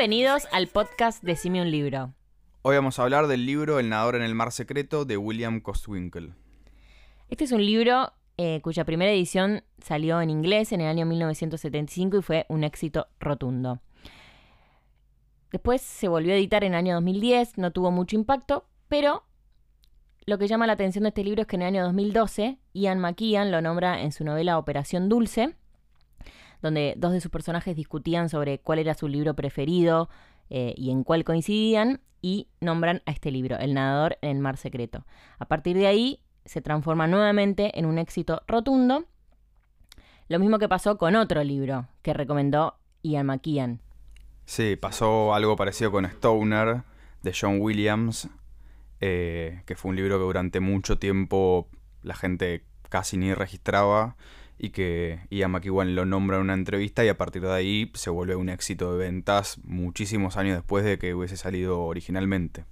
Bienvenidos al podcast Decime un libro. Hoy vamos a hablar del libro El nadador en el mar secreto de William Costwinkle. Este es un libro eh, cuya primera edición salió en inglés en el año 1975 y fue un éxito rotundo. Después se volvió a editar en el año 2010, no tuvo mucho impacto, pero lo que llama la atención de este libro es que en el año 2012 Ian McKean lo nombra en su novela Operación Dulce, donde dos de sus personajes discutían sobre cuál era su libro preferido eh, y en cuál coincidían, y nombran a este libro, El nadador en el mar secreto. A partir de ahí se transforma nuevamente en un éxito rotundo, lo mismo que pasó con otro libro que recomendó Ian McKean. Sí, pasó algo parecido con Stoner de John Williams, eh, que fue un libro que durante mucho tiempo la gente casi ni registraba y que Ian McEwan lo nombra en una entrevista y a partir de ahí se vuelve un éxito de ventas muchísimos años después de que hubiese salido originalmente.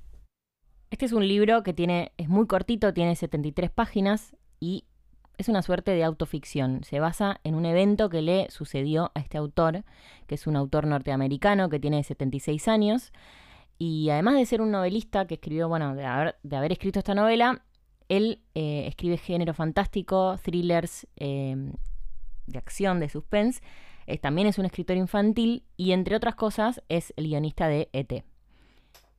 Este es un libro que tiene, es muy cortito, tiene 73 páginas y es una suerte de autoficción. Se basa en un evento que le sucedió a este autor, que es un autor norteamericano que tiene 76 años. Y además de ser un novelista que escribió, bueno, de haber, de haber escrito esta novela, él eh, escribe género fantástico, thrillers em, de acción, de suspense. Eh, también es un escritor infantil y, entre otras cosas, es el guionista de ET.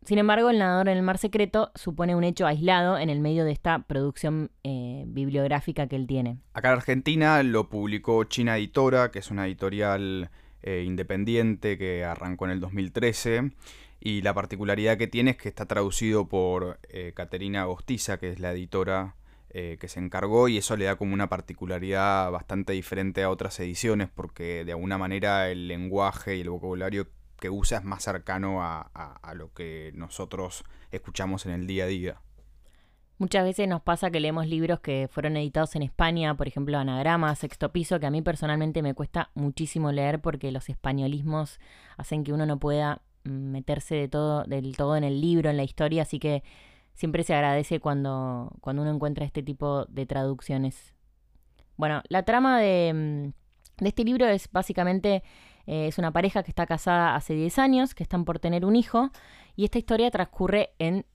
Sin embargo, El nadador en el mar secreto supone un hecho aislado en el medio de esta producción eh, bibliográfica que él tiene. Acá en Argentina lo publicó China Editora, que es una editorial independiente que arrancó en el 2013 y la particularidad que tiene es que está traducido por eh, Caterina Agostiza, que es la editora eh, que se encargó, y eso le da como una particularidad bastante diferente a otras ediciones, porque de alguna manera el lenguaje y el vocabulario que usa es más cercano a, a lo que nosotros escuchamos en el día a día. Muchas veces nos pasa que leemos libros que fueron editados en España, por ejemplo, Anagrama, Sexto Piso, que a mí personalmente me cuesta muchísimo leer porque los españolismos hacen que uno no pueda meterse de todo, del todo en el libro, en la historia, así que siempre se agradece cuando, cuando uno encuentra este tipo de traducciones. Bueno, la trama de, mm, de este libro es básicamente, eh, es una pareja que está casada hace 10 años, que están por tener un hijo, y esta historia transcurre en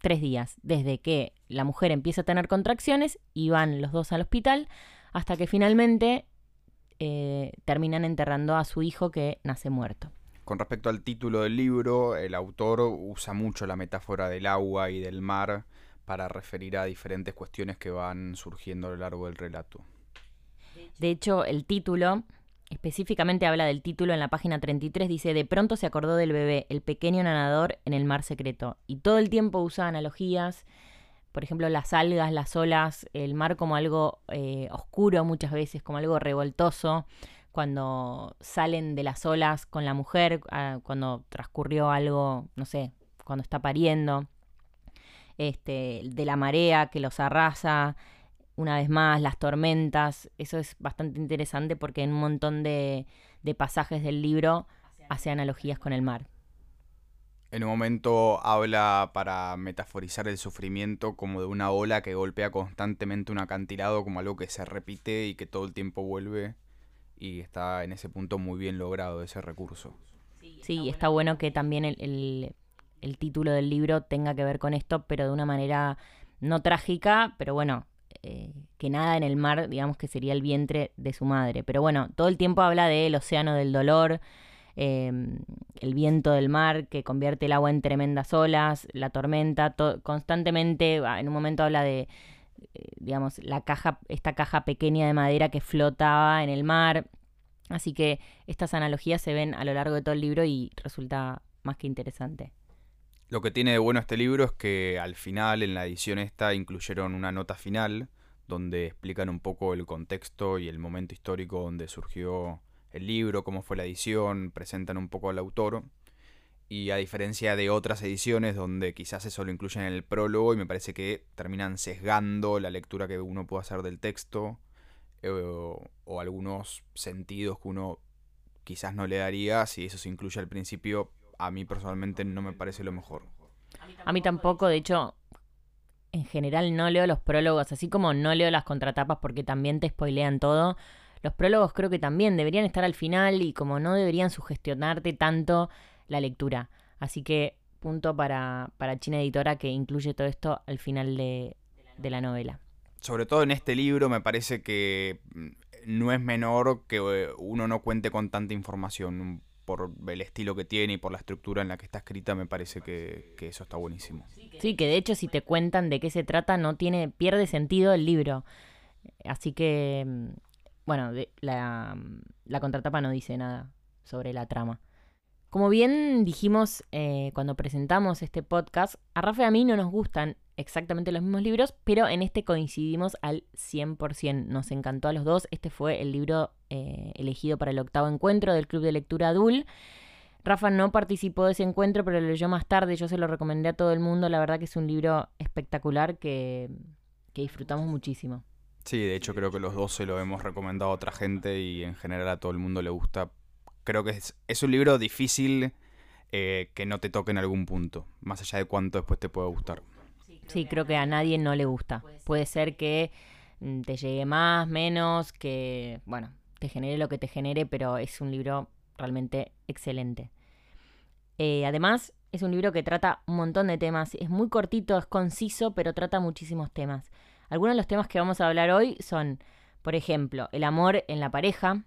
tres días, desde que la mujer empieza a tener contracciones y van los dos al hospital, hasta que finalmente eh, terminan enterrando a su hijo que nace muerto. Con respecto al título del libro, el autor usa mucho la metáfora del agua y del mar para referir a diferentes cuestiones que van surgiendo a lo largo del relato. De hecho, el título específicamente habla del título en la página 33, dice, de pronto se acordó del bebé, el pequeño nadador en el mar secreto. Y todo el tiempo usa analogías, por ejemplo, las algas, las olas, el mar como algo eh, oscuro muchas veces, como algo revoltoso, cuando salen de las olas con la mujer, ah, cuando transcurrió algo, no sé, cuando está pariendo, este, de la marea que los arrasa, una vez más, las tormentas, eso es bastante interesante porque en un montón de, de pasajes del libro hace analogías con el mar. En un momento habla para metaforizar el sufrimiento como de una ola que golpea constantemente un acantilado como algo que se repite y que todo el tiempo vuelve y está en ese punto muy bien logrado ese recurso. Sí, está bueno que también el, el, título del libro tenga que ver con esto, pero de una manera no trágica, pero bueno, eh, que nada en el mar, digamos que sería el vientre de su madre. Pero bueno, todo el tiempo habla del océano del dolor, em, el viento del mar que convierte el agua en tremendas olas, la tormenta, constantemente, en un momento habla de, digamos, la caja, esta caja pequeña de madera que flotaba en el mar. Así que estas analogías se ven a lo largo de todo el libro y resulta más que interesante. Lo que tiene de bueno este libro es que al final, en la edición esta, incluyeron una nota final donde explican un poco el contexto y el momento histórico donde surgió el libro, cómo fue la edición, presentan un poco al autor. Y a diferencia de otras ediciones donde quizás eso lo incluyen en el prólogo y me parece que terminan sesgando la lectura que uno puede hacer del texto eh, o, algunos sentidos que uno quizás no le daría, si eso se incluye al principio, a mí personalmente no me parece lo mejor. A mí tampoco, de hecho, en general no leo los prólogos, así como no leo las contratapas porque también te spoilean todo. Los prólogos creo que también deberían estar al final y como no deberían sugestionarte tanto la lectura. Así que punto para, para China Editora que incluye todo esto al final de, de la novela. Sobre todo en este libro me parece que mm, no es menor que eh, uno no cuente con tanta información por el estilo que tiene y por la estructura en la que está escrita, me parece que, eso está buenísimo. Sí, que de hecho si te cuentan de qué se trata, no tiene, pierde sentido el libro. Así que, mm, bueno, la, la contratapa no dice nada sobre la trama. Como bien dijimos eh, cuando presentamos este podcast, a Rafa y a mí no nos gustan exactamente los mismos libros, pero en este coincidimos al 100%. Nos encantó a los dos. Este fue el libro eh, elegido para el octavo encuentro del Club de Lectura Adul. Rafa no participó de ese encuentro, pero lo leyó más tarde. Yo se lo recomendé a todo el mundo. La verdad que es un libro espectacular que, disfrutamos muchísimo. Sí, de hecho creo que los dos se lo hemos recomendado a otra gente y en general a todo el mundo le gusta creo que es, un libro difícil eh, que no te toque en algún punto, más allá de cuánto después te pueda gustar. Sí, creo que a nadie no le gusta. Puede ser que mm, te llegue más, menos, que, bueno, te genere lo que te genere, pero es un libro realmente excelente. Eh, además, es un libro que trata un montón de temas. Es muy cortito, es conciso, pero trata muchísimos temas. Algunos de los temas que vamos a hablar hoy son, por ejemplo, el amor en la pareja,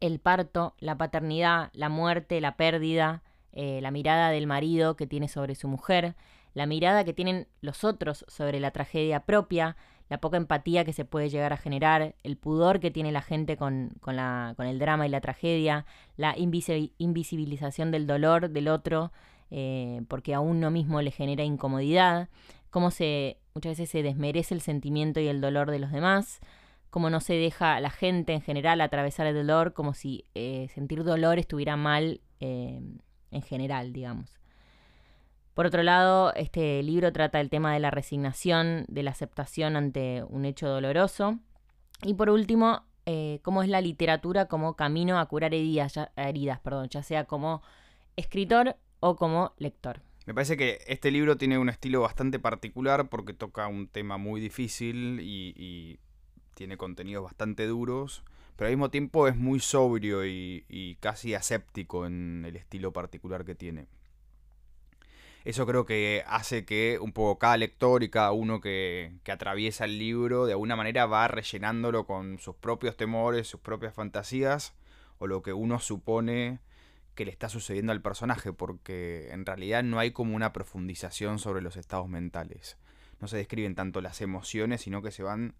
el parto, la paternidad, la muerte, la pérdida, eh, la mirada del marido que tiene sobre su mujer, la mirada que tienen los otros sobre la tragedia propia, la poca empatía que se puede llegar a generar, el pudor que tiene la gente con, la, con el drama y la tragedia, la invisibilización del dolor del otro, eh, porque a uno mismo le genera incomodidad, cómo se muchas veces se desmerece el sentimiento y el dolor de los demás, cómo no se deja a la gente en general atravesar el dolor, como si eh, sentir dolor estuviera mal eh, en general, digamos. Por otro lado, este libro trata el tema de la resignación, de la aceptación ante un hecho doloroso. Y por último, eh, cómo es la literatura como camino a curar heridas, ya, heridas perdón, ya sea como escritor o como lector. Me parece que este libro tiene un estilo bastante particular porque toca un tema muy difícil y tiene contenidos bastante duros, pero al mismo tiempo es muy sobrio y, casi aséptico en el estilo particular que tiene. Eso creo que hace que un poco cada lector y cada uno que, que, atraviesa el libro de alguna manera va rellenándolo con sus propios temores, sus propias fantasías o lo que uno supone que le está sucediendo al personaje, porque en realidad no hay como una profundización sobre los estados mentales. No se describen tanto las emociones, sino que se van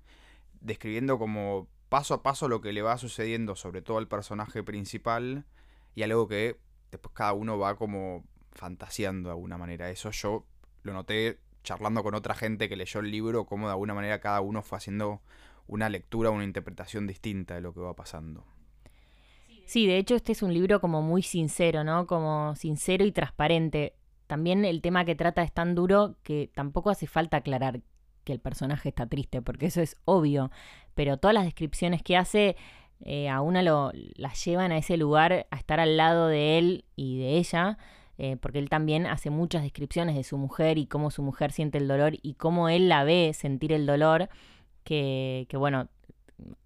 describiendo como paso a paso lo que le va sucediendo, sobre todo al personaje principal, y algo que después cada uno va como fantaseando de alguna manera. Eso yo lo noté charlando con otra gente que leyó el libro, como de alguna manera cada uno fue haciendo una lectura, una interpretación distinta de lo que va pasando. Sí, de hecho este es un libro como muy sincero, ¿no? Como sincero y transparente. También el tema que trata es tan duro que tampoco hace falta aclarar que el personaje está triste, porque eso es obvio, pero todas las descripciones que hace eh, a una lo, las llevan a ese lugar, a estar al lado de él y de ella, eh, porque él también hace muchas descripciones de su mujer y cómo su mujer siente el dolor y cómo él la ve sentir el dolor, que, que bueno,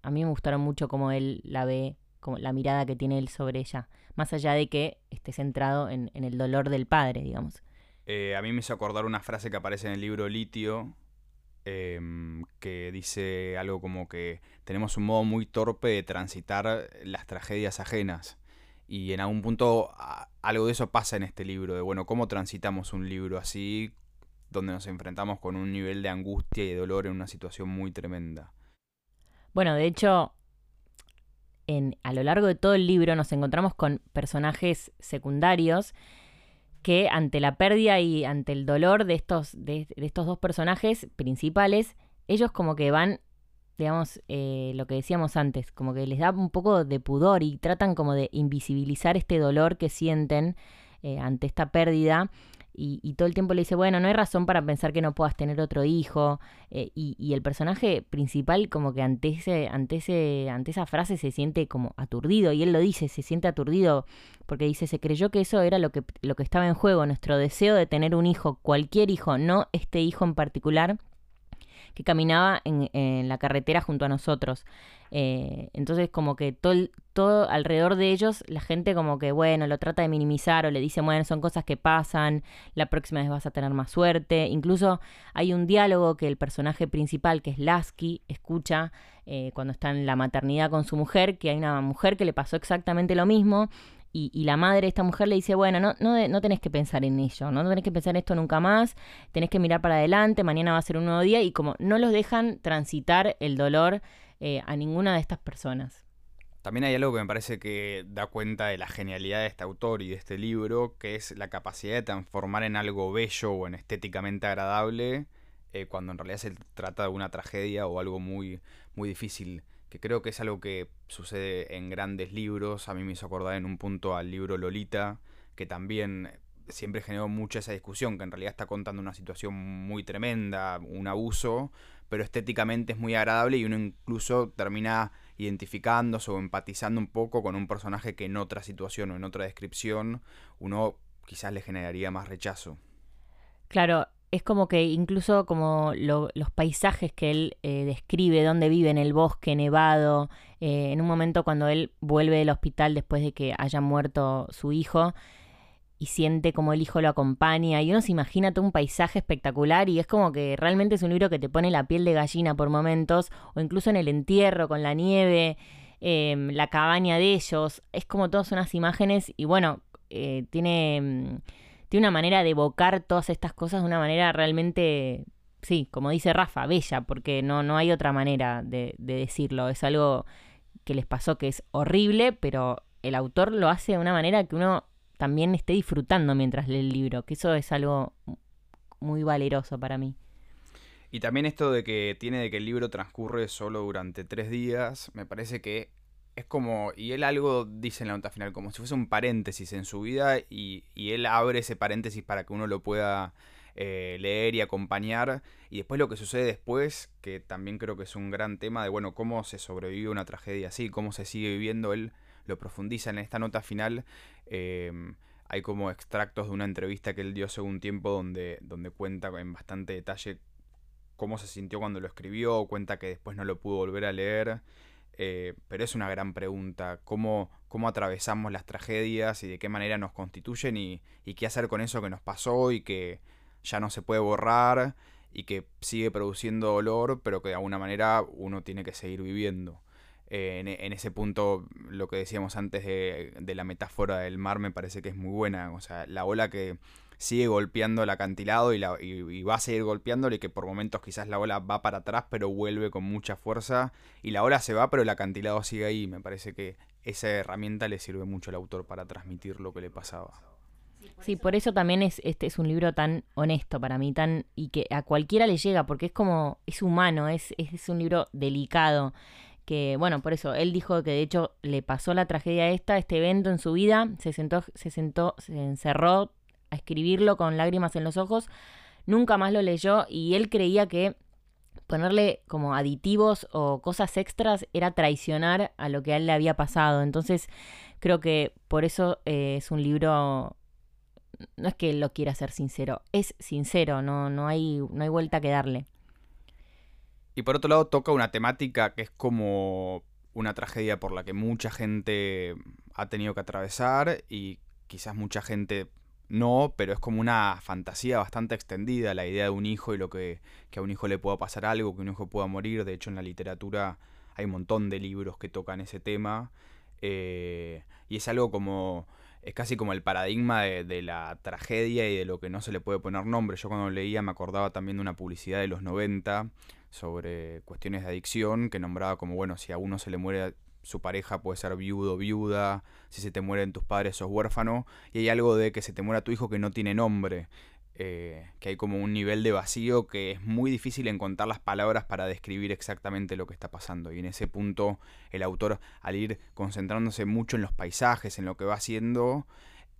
a mí me gustaron mucho cómo él la ve, como la mirada que tiene él sobre ella, más allá de que esté centrado en, el dolor del padre, digamos. Eh, a mí me hizo acordar una frase que aparece en el libro Litio, Em, que dice algo como que tenemos un modo muy torpe de transitar las tragedias ajenas. Y en algún punto algo de eso pasa en este libro, de bueno, cómo transitamos un libro así, donde nos enfrentamos con un nivel de angustia y de dolor en una situación muy tremenda. Bueno, de hecho, en, a lo largo de todo el libro nos encontramos con personajes secundarios que ante la pérdida y ante el dolor de estos, de, estos dos personajes principales, ellos como que van, digamos, eh, lo que decíamos antes, como que les da un poco de pudor y tratan como de invisibilizar este dolor que sienten eh, ante esta pérdida y, todo el tiempo le dice, bueno, no hay razón para pensar que no puedas tener otro hijo. Eh, y, el personaje principal como que ante, ese, ante, ese, ante esa frase se siente como aturdido. Y él lo dice, se siente aturdido porque dice, se creyó que eso era lo que, lo que estaba en juego, nuestro deseo de tener un hijo, cualquier hijo, no este hijo en particular, que caminaba en, la carretera junto a nosotros. Eh, entonces como que todo, todo alrededor de ellos, la gente como que, bueno, lo trata de minimizar o le dice, bueno, son cosas que pasan, la próxima vez vas a tener más suerte. Incluso hay un diálogo que el personaje principal, que es Lasky, escucha eh, cuando está en la maternidad con su mujer, que hay una mujer que le pasó exactamente lo mismo y, la madre de esta mujer le dice, bueno, no, no, no tenés que pensar en ello, ¿no? no tenés que pensar en esto nunca más, tenés que mirar para adelante, mañana va a ser un nuevo día y como no los dejan transitar el dolor eh, a ninguna de estas personas. También hay algo que me parece que da cuenta de la genialidad de este autor y de este libro, que es la capacidad de transformar en algo bello o en estéticamente agradable, eh, cuando en realidad se trata de una tragedia o algo muy, muy difícil que creo que es algo que sucede en grandes libros. A mí me hizo acordar en un punto al libro Lolita, que también siempre generó mucha esa discusión, que en realidad está contando una situación muy tremenda, un abuso, pero estéticamente es muy agradable y uno incluso termina identificándose o empatizando un poco con un personaje que en otra situación o en otra descripción uno quizás le generaría más rechazo. Claro, es como que incluso como los paisajes que él eh, describe, donde vive en el bosque nevado, eh, en un momento cuando él vuelve del hospital después de que haya muerto su hijo y siente como el hijo lo acompaña y uno se imagina todo un paisaje espectacular y es como que realmente es un libro que te pone la piel de gallina por momentos o incluso en el entierro con la nieve, em, la cabaña de ellos, es como todas unas imágenes y bueno, eh, tiene em, tiene una manera de evocar todas estas cosas de una manera realmente, sí, como dice Rafa, bella, porque no, no hay otra manera de, decirlo. Es algo que les pasó que es horrible, pero el autor lo hace de una manera que uno también esté disfrutando mientras lee el libro, que eso es algo muy valeroso para mí. Y también esto de que tiene de que el libro transcurre solo durante tres días, me parece que es como, y él algo dice en la nota final, como si fuese un paréntesis en su vida y, él abre ese paréntesis para que uno lo pueda eh, leer y acompañar. Y después lo que sucede después, que también creo que es un gran tema de, bueno, cómo se sobrevive una tragedia así, cómo se sigue viviendo, él lo profundiza en esta nota final. Em, hay como extractos de una entrevista que él dio hace un tiempo donde, donde cuenta en bastante detalle cómo se sintió cuando lo escribió, cuenta que después no lo pudo volver a leer. Eh, pero es una gran pregunta, ¿cómo, cómo atravesamos las tragedias y de qué manera nos constituyen y, qué hacer con eso que nos pasó y que ya no se puede borrar y que sigue produciendo dolor, pero que de alguna manera uno tiene que seguir viviendo. Eh, en, ese punto, lo que decíamos antes de, de, la metáfora del mar me parece que es muy buena. O sea, la ola que, sigue golpeando el acantilado y, la, y, va a seguir golpeándolo y que por momentos quizás la ola va para atrás pero vuelve con mucha fuerza y la ola se va pero el acantilado sigue ahí. Me parece que esa herramienta le sirve mucho al autor para transmitir lo que le pasaba. Sí, por eso también es, este es un libro tan honesto para mí, tan, y que a cualquiera le llega, porque es como, es humano, es, es un libro delicado que bueno, por eso él dijo que de hecho le pasó la tragedia esta, este evento en su vida, se sentó, se sentó, se encerró a escribirlo con lágrimas en los ojos, nunca más lo leyó y él creía que ponerle como aditivos o cosas extras era traicionar a lo que a él le había pasado. Entonces creo que por eso eh, es un libro, no es que lo quiera ser sincero, es sincero, no, no, hay, no hay vuelta que darle. Y por otro lado toca una temática que es como una tragedia por la que mucha gente ha tenido que atravesar y quizás mucha gente no, pero es como una fantasía bastante extendida la idea de un hijo y lo que, que a un hijo le pueda pasar algo, que un hijo pueda morir. De hecho, en la literatura hay un montón de libros que tocan ese tema. Eh, y es algo como. Es casi como el paradigma de, de, la tragedia y de lo que no se le puede poner nombre. Yo cuando leía me acordaba también de una publicidad de los 90 sobre cuestiones de adicción que nombraba como, bueno, si a uno se le muere su pareja puede ser viudo, viuda, si se te mueren tus padres sos huérfano, y hay algo de que se te muera tu hijo que no tiene nombre, eh, que hay como un nivel de vacío que es muy difícil encontrar las palabras para describir exactamente lo que está pasando. Y en ese punto el autor, al ir concentrándose mucho en los paisajes, en lo que va haciendo,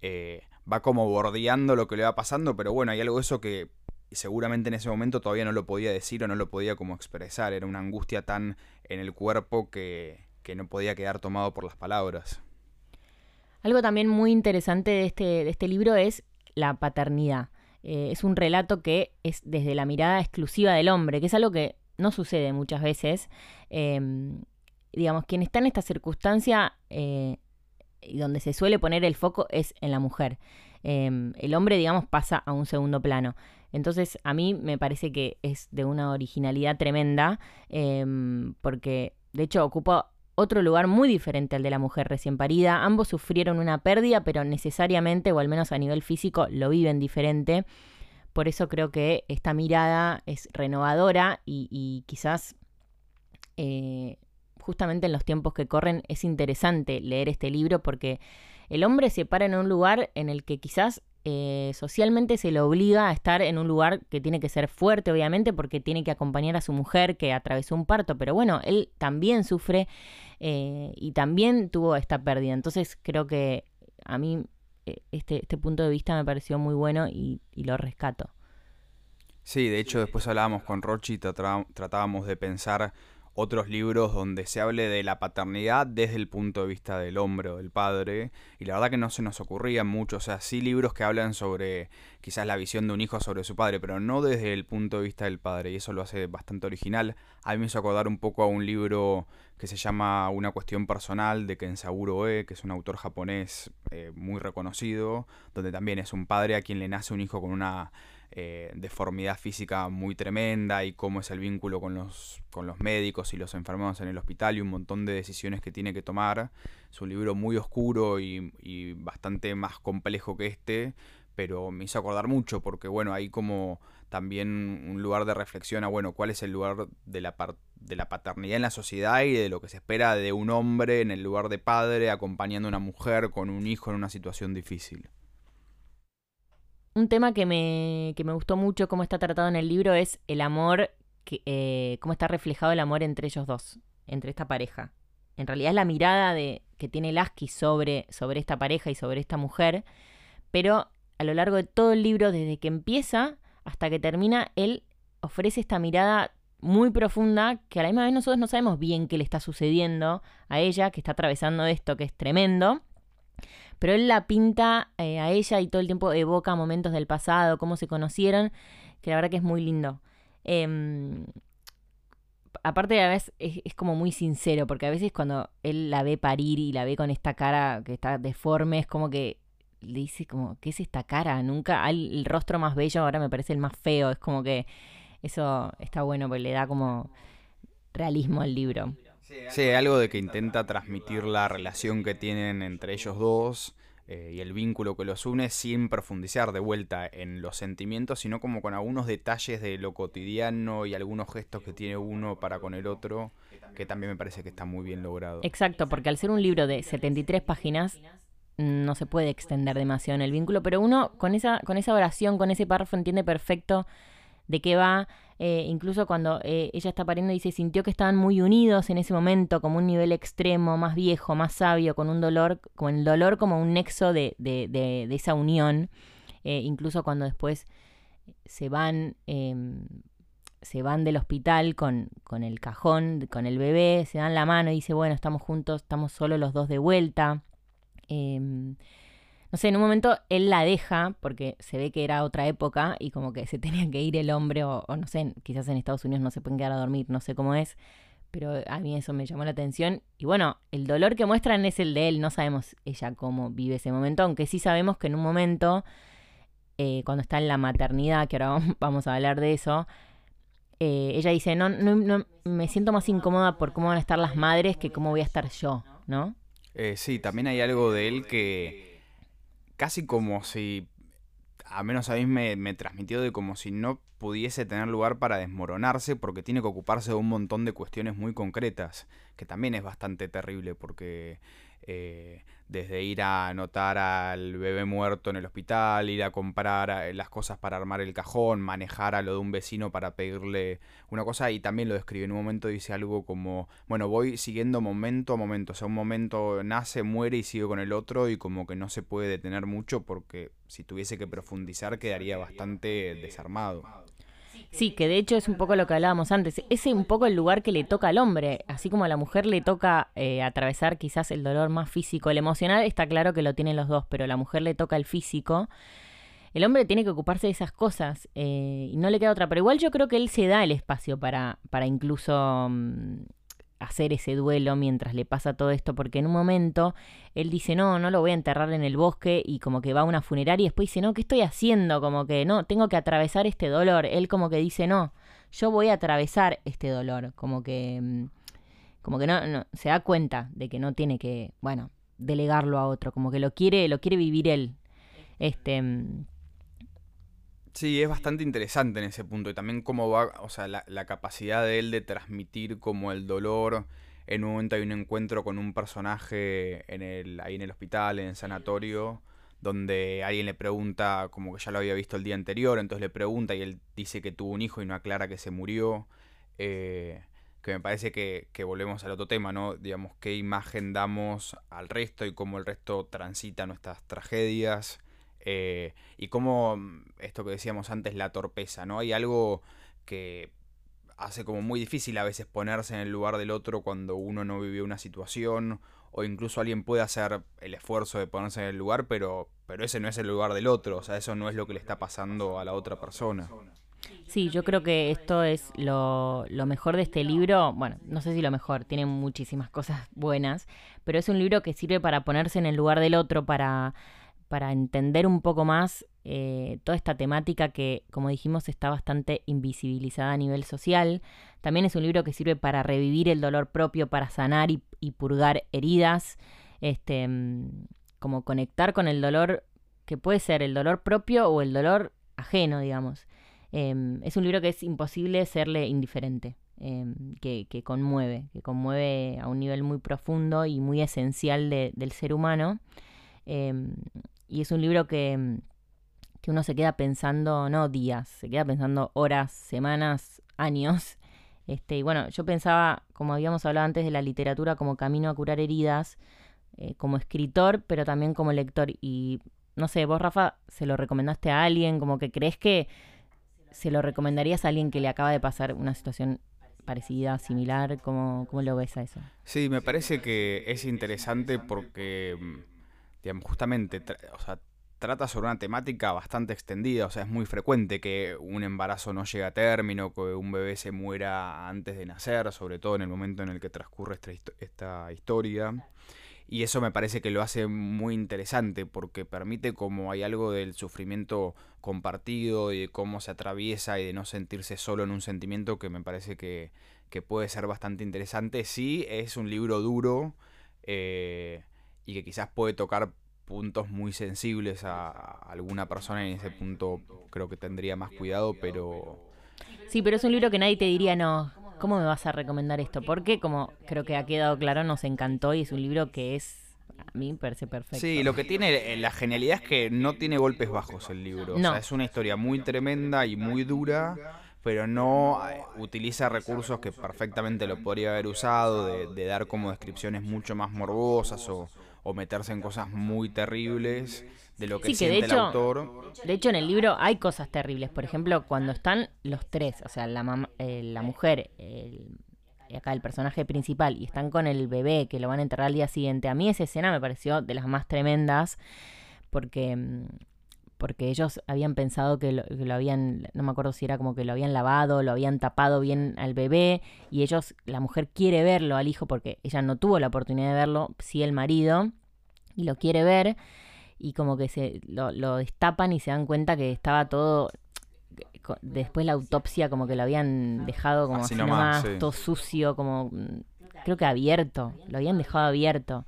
eh, va como bordeando lo que le va pasando, pero bueno, hay algo de eso que seguramente en ese momento todavía no lo podía decir o no lo podía como expresar, era una angustia tan en el cuerpo que, que no podía quedar tomado por las palabras. Algo también muy interesante de este, de este libro es la paternidad. Eh, es un relato que es desde la mirada exclusiva del hombre, que es algo que no sucede muchas veces. Em, digamos, quien está en esta circunstancia eh, y donde se suele poner el foco es en la mujer. Em, el hombre, digamos, pasa a un segundo plano. Entonces, a mí me parece que es de una originalidad tremenda, em, porque de hecho ocupa otro lugar muy diferente al de la mujer recién parida. Ambos sufrieron una pérdida, pero necesariamente, o al menos a nivel físico, lo viven diferente. Por eso creo que esta mirada es renovadora y, quizás eh, justamente en los tiempos que corren es interesante leer este libro porque el hombre se para en un lugar en el que quizás eh, socialmente se le obliga a estar en un lugar que tiene que ser fuerte, obviamente, porque tiene que acompañar a su mujer que atravesó un parto, pero bueno, él también sufre eh, y también tuvo esta pérdida. Entonces creo que a mí eh, este, este punto de vista me pareció muy bueno y, y lo rescato. Sí, de hecho después hablábamos con Rochi, tratábamos de pensar otros libros donde se hable de la paternidad desde el punto de vista del hombre o del padre. Y la verdad que no se nos ocurrían mucho. O sea, sí libros que hablan sobre quizás la visión de un hijo sobre su padre, pero no desde el punto de vista del padre. Y eso lo hace bastante original. A mí me hizo acordar un poco a un libro que se llama Una cuestión personal de Kensaburo E, que es un autor japonés eh, muy reconocido, donde también es un padre a quien le nace un hijo con una eh, deformidad física muy tremenda y cómo es el vínculo con los, con los médicos y los enfermos en el hospital y un montón de decisiones que tiene que tomar. Es un libro muy oscuro y, bastante más complejo que este, pero me hizo acordar mucho porque, bueno, hay como también un lugar de reflexión a, bueno, cuál es el lugar de la, de la paternidad en la sociedad y de lo que se espera de un hombre en el lugar de padre acompañando a una mujer con un hijo en una situación difícil. Un tema que me, que me gustó mucho cómo está tratado en el libro es el amor, que, eh, cómo está reflejado el amor entre ellos dos, entre esta pareja. En realidad es la mirada de, que tiene Lasky sobre, sobre esta pareja y sobre esta mujer, pero a lo largo de todo el libro, desde que empieza hasta que termina, él ofrece esta mirada muy profunda que a la misma vez nosotros no sabemos bien qué le está sucediendo a ella, que está atravesando esto que es tremendo, pero él la pinta eh, a ella y todo el tiempo evoca momentos del pasado, cómo se conocieron, que la verdad que es muy lindo. Em, aparte a veces es, como muy sincero, porque a veces cuando él la ve parir y la ve con esta cara que está deforme, es como que le dice como, ¿qué es esta cara? Nunca, el rostro más bello ahora me parece el más feo, es como que eso está bueno, porque le da como realismo al libro. Sí, algo de que intenta transmitir la relación que tienen entre ellos dos eh, y el vínculo que los une sin profundizar de vuelta en los sentimientos, sino como con algunos detalles de lo cotidiano y algunos gestos que tiene uno para con el otro, que también me parece que está muy bien logrado. Exacto, porque al ser un libro de 73 páginas, no se puede extender demasiado en el vínculo, pero uno con esa, con esa oración, con ese párrafo, entiende perfecto de qué va. Eh, incluso cuando eh, ella está pariendo dice, sintió que estaban muy unidos en ese momento, como un nivel extremo, más viejo, más sabio, con un dolor, con el dolor como un nexo de, de, de, esa unión. Eh, incluso cuando después se van, em, se van del hospital con, con el cajón, con el bebé, se dan la mano y dice, bueno, estamos juntos, estamos solo los dos de vuelta. No sé, en un momento él la deja porque se ve que era otra época y como que se tenía que ir el hombre o, no sé, quizás en Estados Unidos no se pueden quedar a dormir, no sé cómo es, pero a mí eso me llamó la atención. Y bueno, el dolor que muestran es el de él, no sabemos ella cómo vive ese momento, aunque sí sabemos que en un momento, eh, cuando está en la maternidad, que ahora vamos a hablar de eso, eh, ella dice, no, no, no, me siento más incómoda por cómo van a estar las madres que cómo voy a estar yo, ¿no? Eh, sí, también hay algo de él que casi como si, a menos a mí me, me transmitió de como si no pudiese tener lugar para desmoronarse porque tiene que ocuparse de un montón de cuestiones muy concretas, que también es bastante terrible porque eh, desde ir a anotar al bebé muerto en el hospital, ir a comprar eh, las cosas para armar el cajón, manejar a lo de un vecino para pedirle una cosa y también lo describe. En un momento dice algo como, bueno, voy siguiendo momento a momento, o sea, un momento nace, muere y sigue con el otro y como que no se puede detener mucho porque si tuviese que profundizar quedaría bastante desarmado. Sí, que de hecho es un poco lo que hablábamos antes. Ese es un poco el lugar que le toca al hombre. Así como a la mujer le toca eh, atravesar quizás el dolor más físico. El emocional está claro que lo tienen los dos, pero a la mujer le toca el físico. el hombre tiene que ocuparse de esas cosas eh, y no le queda otra. Pero igual yo creo que él se da el espacio para, para incluso mm, hacer ese duelo mientras le pasa todo esto, porque en un momento él dice, no, no lo voy a enterrar en el bosque y como que va a una funeraria y después dice, no, ¿qué estoy haciendo? Como que no, tengo que atravesar este dolor. Él como que dice, no, yo voy a atravesar este dolor, como que, mm, como que no, no, se da cuenta de que no tiene que, bueno, delegarlo a otro, como que lo quiere, lo quiere vivir él. Este, mm, Sí, es bastante interesante en ese punto. Y también cómo va, o sea, la, capacidad de él de transmitir como el dolor. En un momento hay un encuentro con un personaje en el, ahí en el hospital, en el sanatorio, donde alguien le pregunta, como que ya lo había visto el día anterior, entonces le pregunta y él dice que tuvo un hijo y no aclara que se murió. Eh, que me parece que, que, volvemos al otro tema, ¿no? Digamos, qué imagen damos al resto y cómo el resto transita nuestras tragedias. Eh, y cómo, mm, esto que decíamos antes, la torpeza, ¿no? Hay algo que hace como muy difícil a veces ponerse en el lugar del otro cuando uno no vivió una situación o incluso alguien puede hacer el esfuerzo de ponerse en el lugar, pero, pero ese no es el lugar del otro, o sea, eso no es lo que le está pasando a la otra persona. Sí, yo creo que esto es lo, lo, mejor de este libro. Bueno, no sé si lo mejor, tiene muchísimas cosas buenas, pero es un libro que sirve para ponerse en el lugar del otro, para para entender un poco más eh, toda esta temática que, como dijimos, está bastante invisibilizada a nivel social. También es un libro que sirve para revivir el dolor propio, para sanar y, purgar heridas, este, mm, como conectar con el dolor que puede ser el dolor propio o el dolor ajeno, digamos. Em, es un libro que es imposible serle indiferente, em, que, conmueve, que conmueve a un nivel muy profundo y muy esencial del ser humano. Em, y es un libro que, que uno se queda pensando, no días, se queda pensando horas, semanas, años. Este, y bueno, yo pensaba, como habíamos hablado antes de la literatura como camino a curar heridas, eh, como escritor, pero también como lector. Y no sé, vos, Rafa, ¿se lo recomendaste a alguien? Como que crees que se lo recomendarías a alguien que le acaba de pasar una situación parecida, similar? ¿Cómo, cómo lo ves a eso? Sí, me parece que es interesante porque digamos, justamente, o sea, trata sobre una temática bastante extendida, o sea, es muy frecuente que un embarazo no llegue a término, que un bebé se muera antes de nacer, sobre todo en el momento en el que transcurre esta, historia. Y eso me parece que lo hace muy interesante porque permite como hay algo del sufrimiento compartido y de cómo se atraviesa y de no sentirse solo en un sentimiento que me parece que, que puede ser bastante interesante. Sí, es un libro duro, eh, y que quizás puede tocar puntos muy sensibles a, alguna persona y en ese punto creo que tendría más cuidado, pero... Sí, pero es un libro que nadie te diría, no, ¿cómo me vas a recomendar esto? Porque como creo que ha quedado claro, nos encantó y es un libro que es, a mí me parece perfecto. Sí, lo que tiene, la genialidad es que no tiene golpes bajos el libro. O sea, es una historia muy tremenda y muy dura pero no eh, utiliza recursos que perfectamente lo podría haber usado, de, de dar como descripciones mucho más morbosas o, o meterse en cosas muy terribles de lo que siente el autor. De hecho, en el libro hay cosas terribles. Por ejemplo, cuando están los tres, o sea, la, eh, la mujer, el, acá el personaje principal, y están con el bebé que lo van a enterrar al día siguiente. A mí esa escena me pareció de las más tremendas porque mm, porque ellos habían pensado que lo, habían, no me acuerdo si era como que lo habían lavado, lo habían tapado bien al bebé, y ellos, la mujer quiere verlo al hijo porque ella no tuvo la oportunidad de verlo, sí el marido, y lo quiere ver, y como que se lo, destapan y se dan cuenta que estaba todo después la autopsia como que lo habían dejado como así, nomás, todo sucio, como mm, creo que abierto, lo habían dejado abierto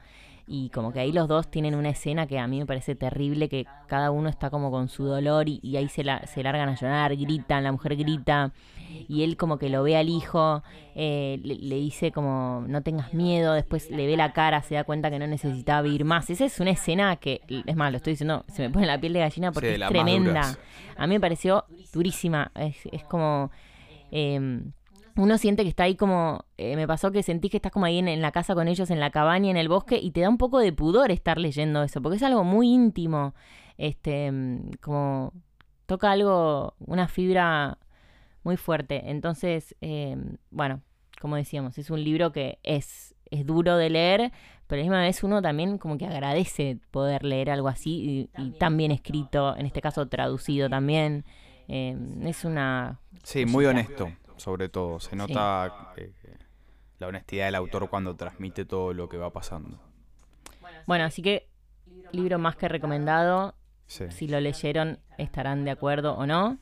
y como que ahí los dos tienen una escena que a mí me parece terrible, que cada uno está como con su dolor y, ahí se, la, se largan a llorar, gritan, la mujer grita y él como que lo ve al hijo, eh, le, dice como no tengas miedo, después le ve la cara, se da cuenta que no necesitaba vivir más. Esa es una escena que, es más, lo estoy diciendo, se me pone la piel de gallina porque es tremenda. A mí me pareció durísima, es, es como... Eh, uno siente que está ahí como, eh, me pasó que sentí que estás como ahí en, la casa con ellos, en la cabaña, en el bosque, y te da un poco de pudor estar leyendo eso, porque es algo muy íntimo, este, mm, como toca algo, una fibra muy fuerte. Entonces, em, bueno, como decíamos, es un libro que es es duro de leer, pero a la misma vez uno también como que agradece poder leer algo así y, tan bien escrito, en este caso traducido también. Eh, es una... Sí, muy honesto, sobre todo. Se nota eh, la honestidad del autor cuando transmite todo lo que va pasando. Bueno, así que libro más que recomendado. Si lo leyeron estarán de acuerdo o no.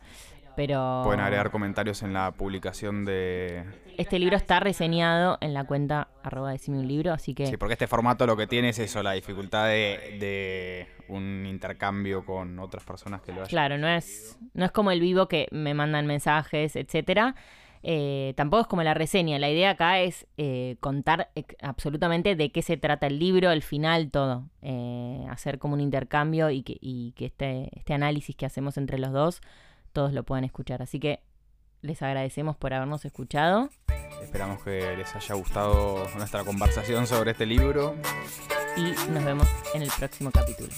Pero... Pueden agregar comentarios en la publicación de... Este libro está reseñado en la cuenta arroba decime un libro, así que... Sí, porque este formato lo que tiene es eso, la dificultad de, un intercambio con otras personas que lo hayan. Claro, no es, no es como el vivo que me mandan mensajes, etcétera. Eh, tampoco es como la reseña. La idea acá es eh, contar absolutamente de qué se trata el libro, el final, todo. Eh, hacer como un intercambio y que, y que este, este análisis que hacemos entre los dos todos lo puedan escuchar. Así que les agradecemos por habernos escuchado. Esperamos que les haya gustado nuestra conversación sobre este libro. Y nos vemos en el próximo capítulo.